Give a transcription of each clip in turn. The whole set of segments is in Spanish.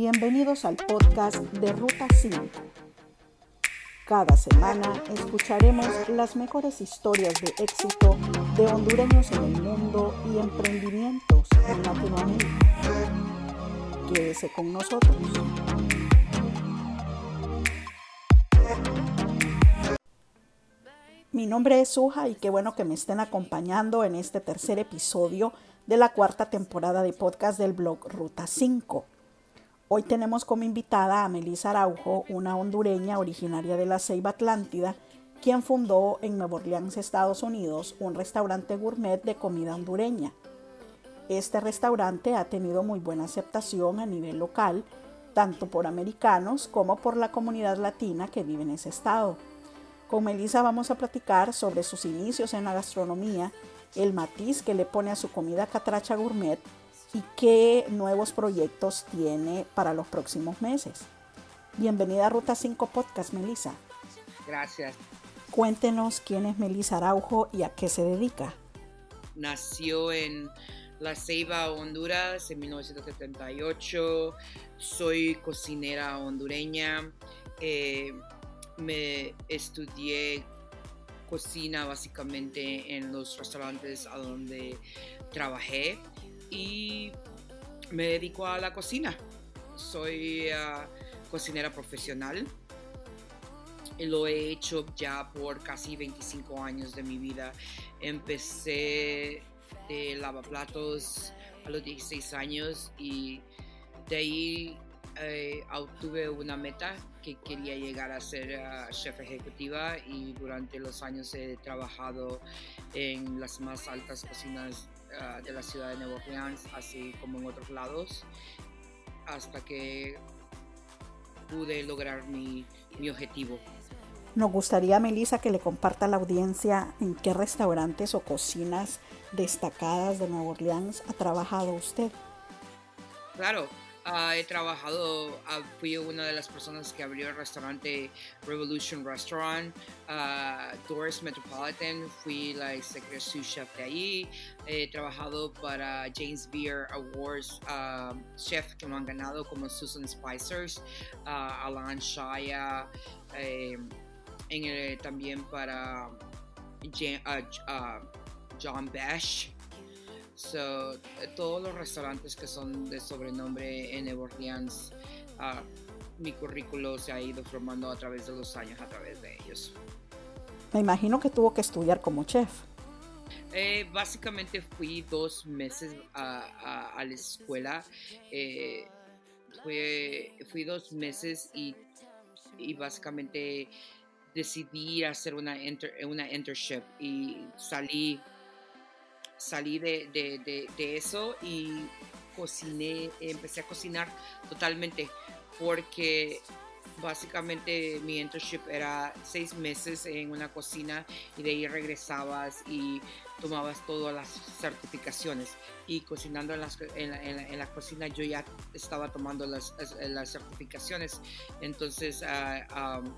Bienvenidos al podcast de Ruta 5. Cada semana escucharemos las mejores historias de éxito de hondureños en el mundo y emprendimientos en Latinoamérica. Quédese con nosotros. Mi nombre es Suja y qué bueno que me estén acompañando en este tercer episodio de la cuarta temporada de podcast del blog Ruta 5. Hoy tenemos como invitada a Melissa Araujo, una hondureña originaria de la Ceiba Atlántida, quien fundó en Nueva Orleans, Estados Unidos, un restaurante gourmet de comida hondureña. Este restaurante ha tenido muy buena aceptación a nivel local, tanto por americanos como por la comunidad latina que vive en ese estado. Con Melissa vamos a platicar sobre sus inicios en la gastronomía, el matiz que le pone a su comida catracha gourmet y qué nuevos proyectos tiene para los próximos meses. Bienvenida a Ruta 5 Podcast, Melissa. Gracias. Cuéntenos quién es Melissa Araujo y a qué se dedica. Nació en La Ceiba, Honduras, en 1978. Soy cocinera hondureña. Eh, me estudié cocina básicamente en los restaurantes a donde trabajé y me dedico a la cocina. Soy ah, cocinera profesional. Lo he hecho ya por casi 25 años de mi vida. Empecé de lavaplatos a los 16 años y de ahí eh, obtuve una meta que quería llegar a ser ah, chef ejecutiva y durante los años he trabajado en las más altas cocinas Ah, de la ciudad de Nueva Orleans, así como en otros lados, hasta que pude lograr mi, mi objetivo. Nos gustaría, Melissa, que le comparta a la audiencia en qué restaurantes o cocinas destacadas de Nueva Orleans ha trabajado usted. Claro, Ah, he trabajado, ah, fui una de las personas que abrió el restaurante Revolution Restaurant, uh, Metropolitan, fui la executive sous chef de ahí. He trabajado para James Beer Awards, chef que me han ganado como Susan Spicers, Alan Shaya, em, también para John Bash. So, todos los restaurantes que son de sobrenombre en Nueva Orleans, uh, mi currículo se ha ido formando a través de los años, a través de ellos. Me imagino que tuvo que estudiar como chef. Eh, básicamente fui dos meses a, a, la escuela. Eh, fui, dos meses y, y básicamente decidí hacer una, una internship y salí salí de, de, de, eso y cociné, empecé a cocinar totalmente porque básicamente mi internship era seis meses en una cocina y de ahí regresabas y tomabas todas las certificaciones. Y cocinando en, las, en, la, cocina yo ya estaba tomando las, las certificaciones. Entonces uh,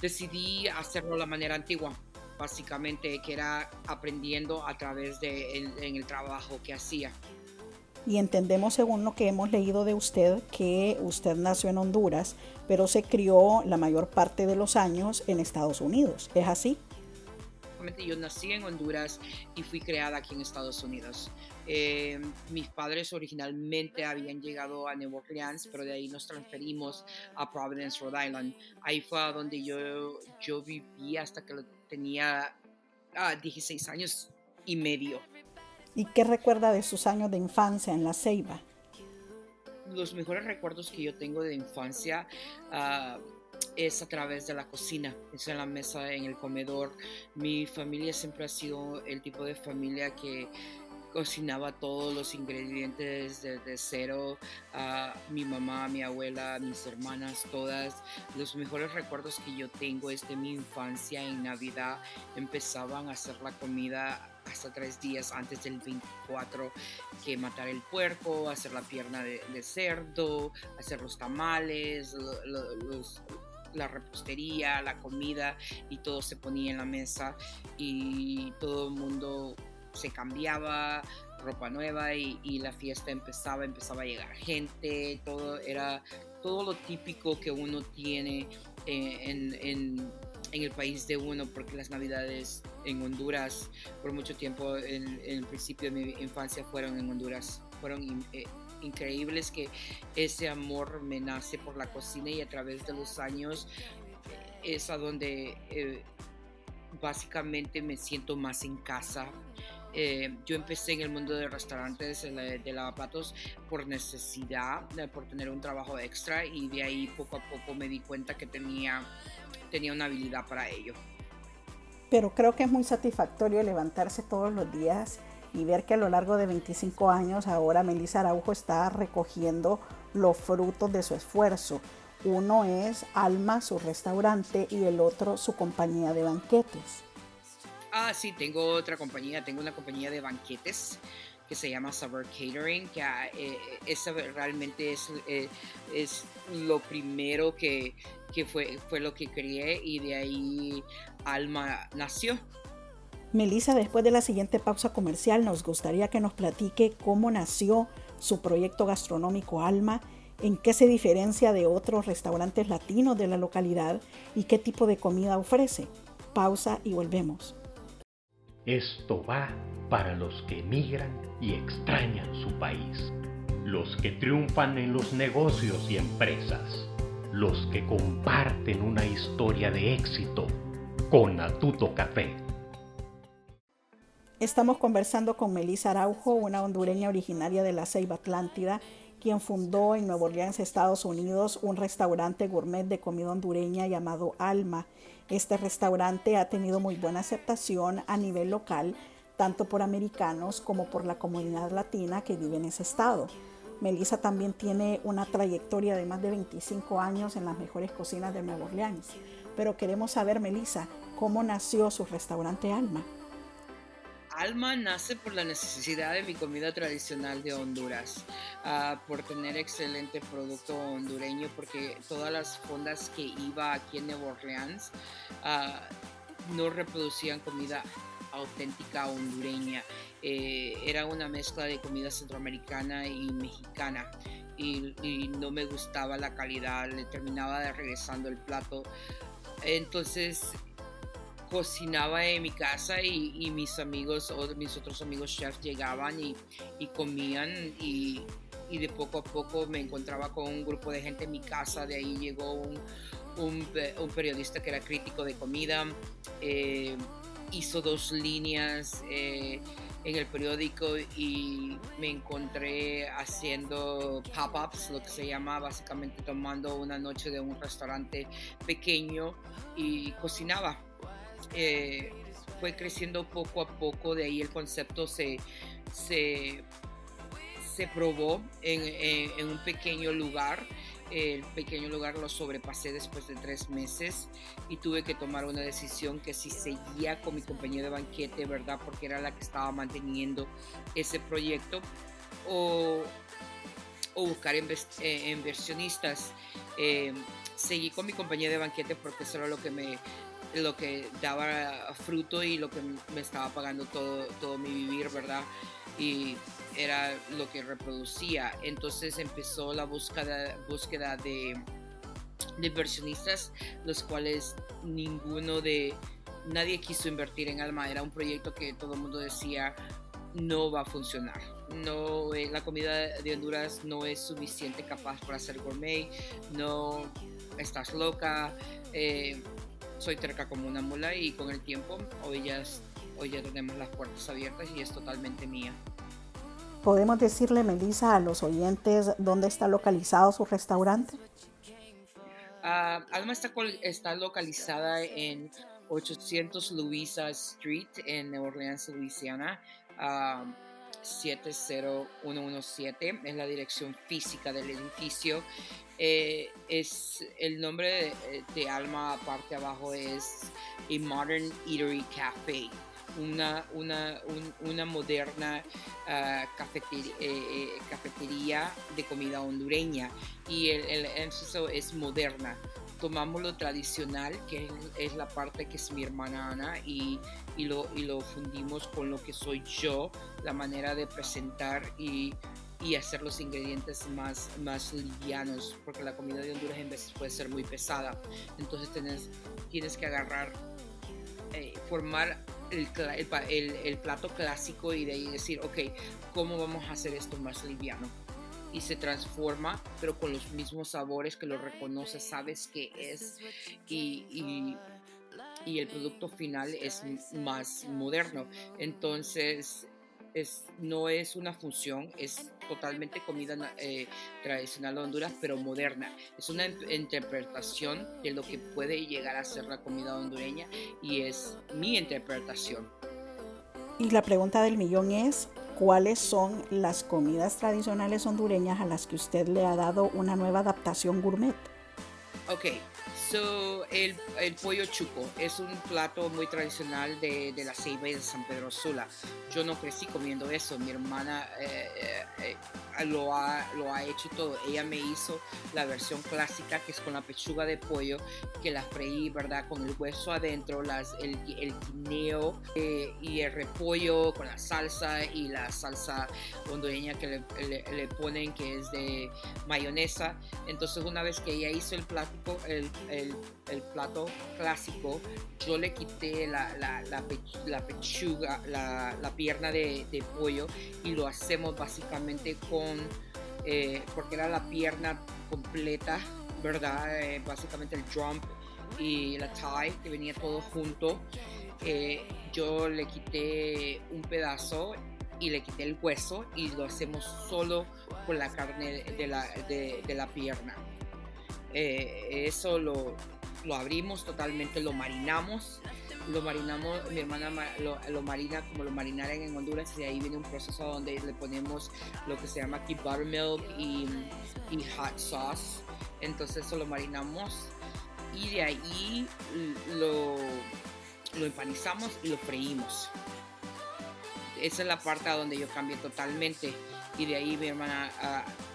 decidí hacerlo de la manera antigua básicamente que era aprendiendo a través de en el trabajo que hacía. Y entendemos según lo que hemos leído de usted que usted nació en Honduras, pero se crió la mayor parte de los años en Estados Unidos. ¿Es así? Yo nací en Honduras y fui creada aquí en Estados Unidos. Eh, mis padres originalmente habían llegado a Nueva Orleans, pero de ahí nos transferimos a Providence, Rhode Island. Ahí fue donde yo, yo viví hasta que tenía 16 ah, años y medio. ¿Y qué recuerda de sus años de infancia en la Ceiba? Los mejores recuerdos que yo tengo de infancia uh, es a través de la cocina, es en la mesa, en el comedor. Mi familia siempre ha sido el tipo de familia que cocinaba todos los ingredientes desde cero. a mi mamá, mi abuela, mis hermanas, todas. Los mejores recuerdos que yo tengo es de mi infancia en Navidad. Empezaban a hacer la comida hasta tres días antes del 24 que matar el puerco, hacer la pierna de, cerdo, hacer los tamales, la repostería, la comida y todo se ponía en la mesa y todo el mundo se cambiaba, ropa nueva y, la fiesta empezaba, empezaba a llegar gente, todo era todo lo típico que uno tiene en, en, el país de uno, porque las navidades en Honduras por mucho tiempo, en, el principio de mi infancia fueron en Honduras, fueron eh, increíbles que ese amor me nace por la cocina y a través de los años eh, es a donde eh, básicamente me siento más en casa. Eh, yo empecé en el mundo de restaurantes, de lavaplatos, por necesidad, por tener un trabajo extra y de ahí poco a poco me di cuenta que tenía, tenía una habilidad para ello. Pero creo que es muy satisfactorio levantarse todos los días y ver que a lo largo de 25 años ahora Melissa Araujo está recogiendo los frutos de su esfuerzo. Uno es Alma, su restaurante, y el otro su compañía de banquetes. Ah, sí, tengo otra compañía, tengo una compañía de banquetes que se llama Saber Catering, que eh, esa realmente es, eh, es lo primero que, que, fue, fue lo que creé y de ahí Alma nació. Melissa, después de la siguiente pausa comercial, nos gustaría que nos platique cómo nació su proyecto gastronómico Alma, en qué se diferencia de otros restaurantes latinos de la localidad y qué tipo de comida ofrece. Pausa y volvemos. Esto va para los que emigran y extrañan su país, los que triunfan en los negocios y empresas, los que comparten una historia de éxito con Atuto Café. Estamos conversando con Melissa Araujo, una hondureña originaria de la Ceiba Atlántida, quien fundó en Nueva Orleans, Estados Unidos, un restaurante gourmet de comida hondureña llamado Alma. Este restaurante ha tenido muy buena aceptación a nivel local, tanto por americanos como por la comunidad latina que vive en ese estado. Melissa también tiene una trayectoria de más de 25 años en las mejores cocinas de Nueva Orleans. Pero queremos saber, Melissa, cómo nació su restaurante Alma. Alma nace por la necesidad de mi comida tradicional de Honduras, ah, por tener excelente producto hondureño, porque todas las fondas que iba aquí en Nueva Orleans ah, no reproducían comida auténtica hondureña. Eh, era una mezcla de comida centroamericana y mexicana. Y, y, no me gustaba la calidad, le terminaba regresando el plato. Entonces cocinaba en mi casa y, mis amigos o mis otros amigos chefs llegaban y, comían y, de poco a poco me encontraba con un grupo de gente en mi casa, de ahí llegó un, periodista que era crítico de comida, eh, hizo dos líneas eh, en el periódico y me encontré haciendo pop-ups, lo que se llama básicamente tomando una noche de un restaurante pequeño y cocinaba eh, fue creciendo poco a poco, de ahí el concepto se, se, se probó en, un pequeño lugar. El pequeño lugar lo sobrepasé después de tres meses y tuve que tomar una decisión que si seguía con mi compañía de banquete, ¿verdad? Porque era la que estaba manteniendo ese proyecto o, o buscar eh, inversionistas. Eh, seguí con mi compañía de banquete porque eso era lo que me, lo que daba fruto y lo que me estaba pagando todo, todo mi vivir, ¿verdad? Y era lo que reproducía. Entonces empezó la búsqueda, búsqueda de, inversionistas, los cuales ninguno de, nadie quiso invertir en Alma. Era un proyecto que todo el mundo decía no va a funcionar. No, eh, la comida de Honduras no es suficiente capaz para hacer gourmet. No, estás loca. Eh, soy terca como una mula y con el tiempo hoy ya, hoy ya tenemos las puertas abiertas y es totalmente mía. ¿Podemos decirle, Melissa, a los oyentes dónde está localizado su restaurante? Uh, Alma está, está localizada en 800 Louisa Street en New Orleans, Louisiana. 70117 es la dirección física del edificio. Eh, es el nombre de, Alma, aparte abajo es a Modern Eatery Cafe, una, una, una moderna ah, eh, eh, cafetería, de comida hondureña. Y el, el énfasis es moderna tomamos lo tradicional, que es, la parte que es mi hermana Ana, y, y, lo, y lo fundimos con lo que soy yo, la manera de presentar y, y hacer los ingredientes más, más livianos, porque la comida de Honduras en veces puede ser muy pesada. Entonces tienes, que agarrar, eh, formar el, el, el, plato clásico y de ahí decir, ok, ¿cómo vamos a hacer esto más liviano? Y se transforma, pero con los mismos sabores que lo reconoces, sabes que es y, y, y el producto final es más moderno. Entonces, es, no es una función, es totalmente comida eh, tradicional de Honduras, pero moderna. Es una interpretación de lo que puede llegar a ser la comida hondureña y es mi interpretación. Y la pregunta del millón es, ¿cuáles son las comidas tradicionales hondureñas a las que usted le ha dado una nueva adaptación gourmet? Ok, So, el, el, pollo chuco es un plato muy tradicional de, de, la Ceiba y de San Pedro Sula. Yo no crecí comiendo eso, mi hermana eh, eh, eh, lo, ha, lo ha hecho todo. Ella me hizo la versión clásica que es con la pechuga de pollo, que la freí, ¿verdad? Con el hueso adentro, las, el, el guineo y el repollo con la salsa y la salsa hondureña que le, le, ponen, que es de mayonesa. Entonces, una vez que ella hizo el el el, plato clásico, yo le quité la, la, la, pechuga, la, pierna de, pollo y lo hacemos básicamente con, eh, porque era la pierna completa, ¿verdad? Eh, básicamente el jump y la thigh, que venía todo junto. Eh, yo le quité un pedazo y le quité el hueso y lo hacemos solo con la carne de la, de, de la pierna. Eh, eso lo, lo, abrimos totalmente, lo marinamos, lo marinamos, mi hermana lo, marina como lo marinaran en Honduras y ahí viene un proceso donde le ponemos lo que se llama aquí buttermilk y, y hot sauce, entonces eso lo marinamos y de ahí lo, lo empanizamos y lo freímos. Esa es la parte donde yo cambié totalmente y de ahí mi hermana,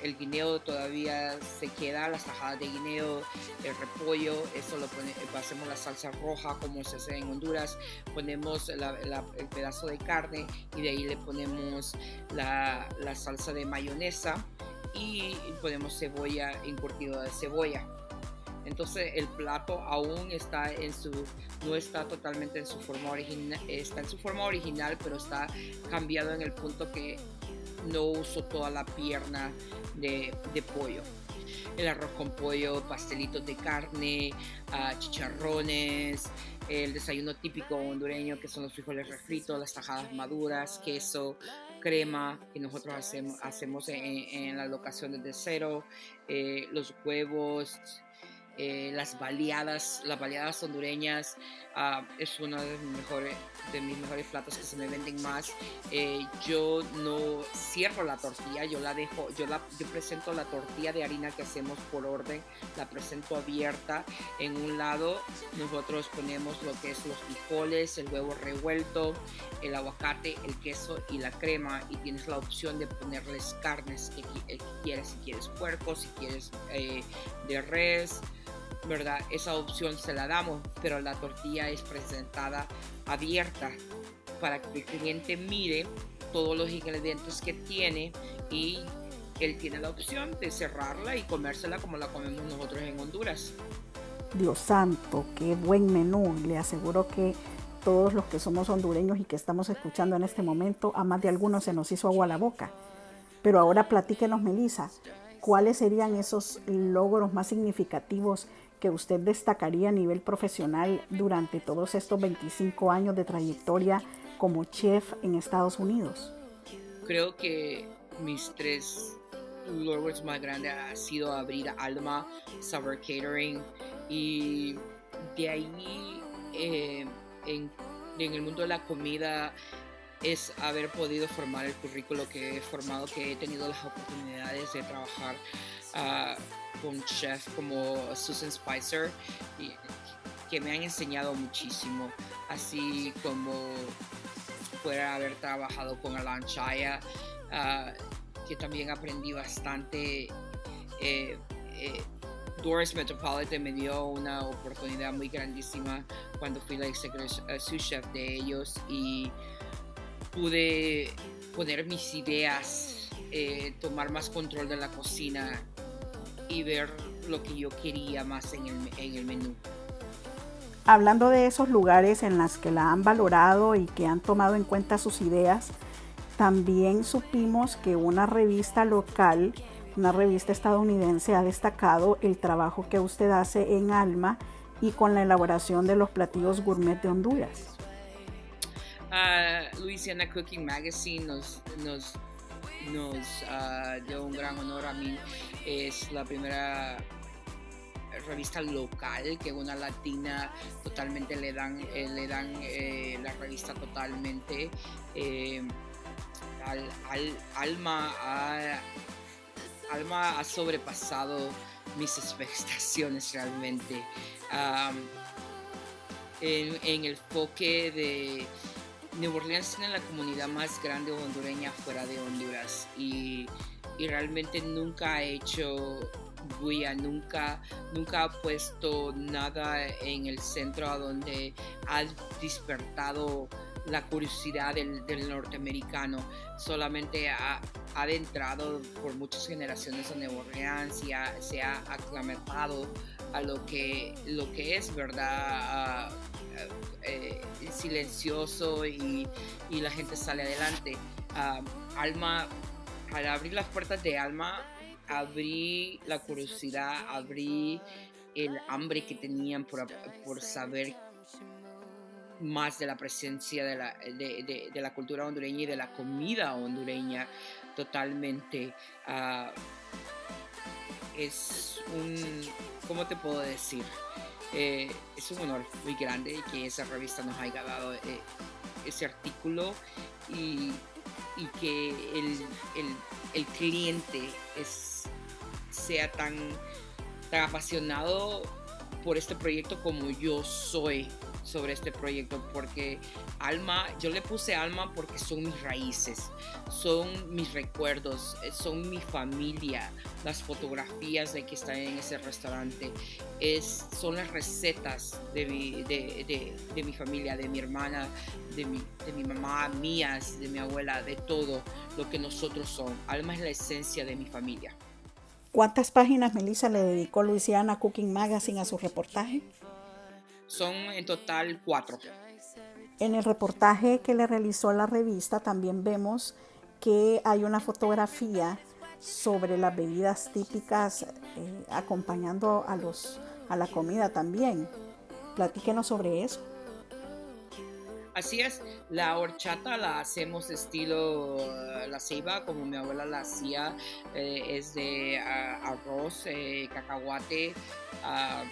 el guineo todavía se queda, las tajadas de guineo, el repollo, eso lo pone, hacemos la salsa roja como se hace en Honduras, ponemos el pedazo de carne y de ahí le ponemos la, la salsa de mayonesa y ponemos cebolla, encurtido de cebolla. Entonces el plato aún está en su, no está totalmente en su forma original, está en su forma original, pero está cambiado en el punto que no uso toda la pierna de, pollo. El arroz con pollo, pastelitos de carne, ah, chicharrones, el desayuno típico hondureño que son los frijoles refritos, las tajadas maduras, queso, crema que nosotros hacemos, hacemos en, las locaciones de cero, eh, los huevos, eh, las baleadas, las baleadas hondureñas ah, es uno de mis, mejores, de mis mejores platos que se me venden más. Eh, yo no cierro la tortilla, yo la dejo, yo, la, yo presento la tortilla de harina que hacemos por orden, la presento abierta. En un lado nosotros ponemos lo que es los frijoles, el huevo revuelto, el aguacate, el queso y la crema y tienes la opción de ponerles carnes que, quieres, si quieres puerco, si quieres eh, de res. ¿Verdad? Esa opción se la damos, pero la tortilla es presentada abierta para que el cliente mire todos los ingredientes que tiene y él tiene la opción de cerrarla y comérsela como la comemos nosotros en Honduras. Dios santo, qué buen menú. Le aseguro que todos los que somos hondureños y que estamos escuchando en este momento, a más de algunos se nos hizo agua a la boca. Pero ahora platíquenos, Melissa, ¿cuáles serían esos logros más significativos que usted destacaría a nivel profesional durante todos estos 25 años de trayectoria como chef en Estados Unidos? Creo que mis tres logros más grandes ha sido abrir Alma, Summer Catering y de ahí eh, en, en el mundo de la comida es haber podido formar el currículo que he formado, que he tenido las oportunidades de trabajar uh, con chefs como Susan Spicer, y, que me han enseñado muchísimo, así como poder haber trabajado con Alan Chaya, uh, que también aprendí bastante. Eh, eh, Doris Metropolitan me dio una oportunidad muy grandísima cuando fui la sous chef de ellos y pude poner mis ideas, eh, tomar más control de la cocina y ver lo que yo quería más en el, en el menú. Hablando de esos lugares en los que la han valorado y que han tomado en cuenta sus ideas, también supimos que una revista local, una revista estadounidense, ha destacado el trabajo que usted hace en Alma y con la elaboración de los platillos gourmet de Honduras. Uh, Louisiana Cooking Magazine nos, nos, nos dio un gran honor a mí. Es la primera revista local que una latina totalmente le dan eh, le dan eh, la revista totalmente eh, al, alma ha, alma ha sobrepasado mis expectaciones realmente en, en, el foque de New Orleans tiene la comunidad más grande hondureña fuera de Honduras y, y realmente nunca ha hecho bulla, nunca, nunca ha puesto nada en el centro a donde ha despertado la curiosidad del, norteamericano. Solamente ha, ha, adentrado por muchas generaciones a Nueva Orleans y se ha aclimatado a lo que, lo que es, ¿verdad? Eh, silencioso y, la gente sale adelante. Alma, al abrir las puertas de Alma, abrí la curiosidad, abrí el hambre que tenían por, por saber más de la presencia de la, de, la, cultura hondureña y de la comida hondureña totalmente. Uh, es un, ¿cómo te puedo decir? Eh, es un honor muy grande que esa revista nos haya dado eh, ese artículo y, y que el, el, el cliente es sea tan, tan apasionado por este proyecto como yo soy sobre este proyecto porque alma yo le puse alma porque son mis raíces son mis recuerdos eh, son mi familia las fotografías de que están en ese restaurante es son las recetas de mi, de, de, mi familia de mi hermana de mi, de mi mamá mías de mi abuela de todo lo que nosotros somos alma es la esencia de mi familia ¿Cuántas páginas, Melissa, le dedicó Luisiana Cooking Magazine a su reportaje? Son en total cuatro. En el reportaje que le realizó la revista también vemos que hay una fotografía sobre las bebidas típicas eh, acompañando a, los, a la comida también. Platíquenos sobre eso. Así es, la horchata la hacemos estilo eh, la ceiba, como mi abuela la hacía, eh, es de ah, arroz, eh, cacahuate ah,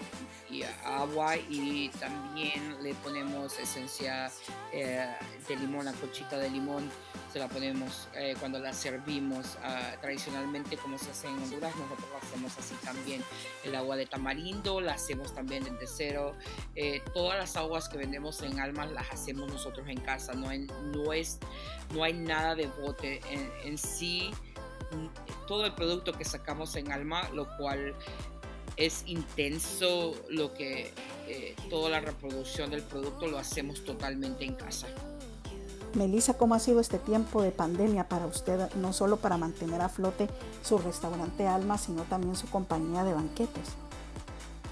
y agua y también le ponemos esencia de limón, la cochita de limón se la ponemos eh, cuando la servimos ah, tradicionalmente como se hace en Honduras, nosotros lo hacemos así también. El agua de tamarindo la hacemos también desde cero. Eh, todas las aguas que vendemos en Alma las hacemos nosotros en casa, no hay, no es, no hay nada de bote en, sí. Todo el producto que sacamos en Alma, lo cual es intenso, lo que eh, toda la reproducción del producto lo hacemos totalmente en casa. Melissa, ¿cómo ha sido este tiempo de pandemia para usted, no solo para mantener a flote su restaurante Alma, sino también su compañía de banquetes?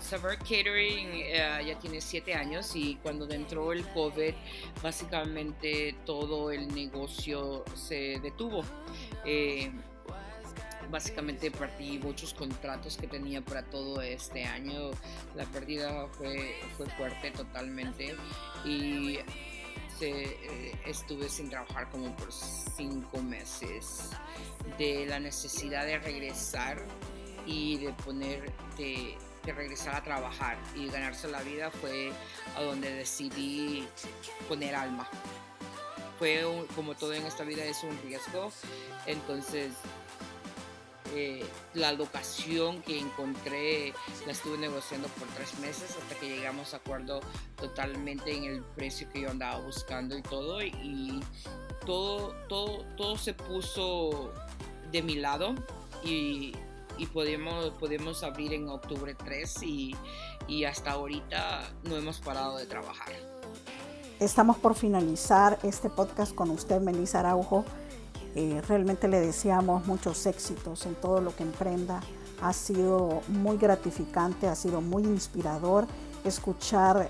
Saber Catering eh, ya tiene siete años y cuando entró el COVID, básicamente todo el negocio se detuvo. Eh, básicamente perdí muchos contratos que tenía para todo este año. La pérdida fue, fue fuerte totalmente y eh, estuve sin trabajar como por cinco meses de la necesidad de regresar y de poner de, regresar a trabajar y ganarse la vida fue a donde decidí poner alma. Fue como todo en esta vida es un riesgo entonces eh, la locación que encontré la estuve negociando por tres meses hasta que llegamos a acuerdo totalmente en el precio que yo andaba buscando y todo y todo todo todo se puso de mi lado y podemos, podemos abrir en octubre 3 y, y hasta ahorita no hemos parado de trabajar. Estamos por finalizar este podcast con usted, Melissa Araujo. Eh, realmente le deseamos muchos éxitos en todo lo que emprenda. Ha sido muy gratificante, ha sido muy inspirador escuchar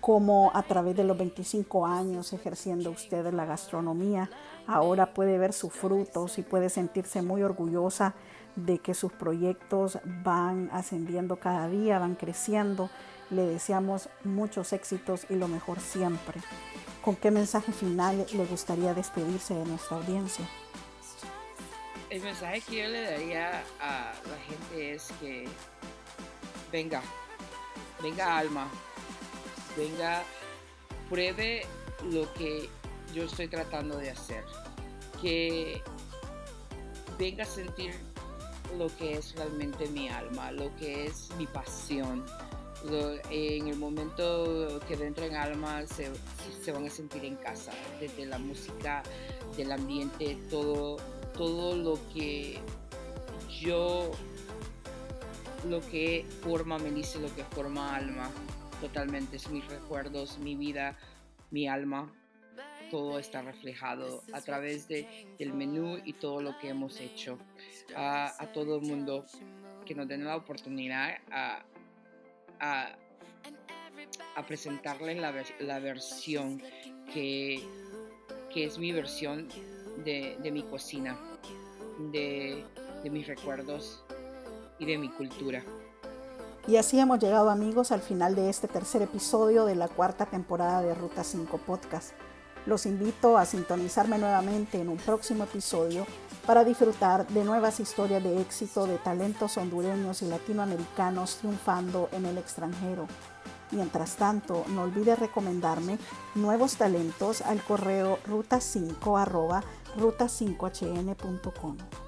cómo a través de los 25 años ejerciendo usted la gastronomía, ahora puede ver sus frutos y puede sentirse muy orgullosa de que sus proyectos van ascendiendo cada día, van creciendo. Le deseamos muchos éxitos y lo mejor siempre. ¿Con qué mensaje final le gustaría despedirse de nuestra audiencia? El mensaje que yo le daría a la gente es que venga, venga alma, venga, pruebe lo que yo estoy tratando de hacer. Que venga a sentir lo que es realmente mi alma, lo que es mi pasión. en el momento que dentro en alma se, se, van a sentir en casa, desde la música, del ambiente, todo, todo lo que yo, lo que forma me dice, lo que forma alma totalmente, es mis recuerdos, mi vida, mi alma, todo está reflejado a través de, del menú y todo lo que hemos hecho. A, todo el mundo que nos den la oportunidad a, a, presentarles la, la, versión que, que, es mi versión de, de mi cocina, de, de mis recuerdos y de mi cultura. Y así hemos llegado amigos al final de este tercer episodio de la cuarta temporada de Ruta 5 Podcast. Los invito a sintonizarme nuevamente en un próximo episodio para disfrutar de nuevas historias de éxito de talentos hondureños y latinoamericanos triunfando en el extranjero. Mientras tanto, no olvide recomendarme nuevos talentos al correo ruta5 ruta5hn.com.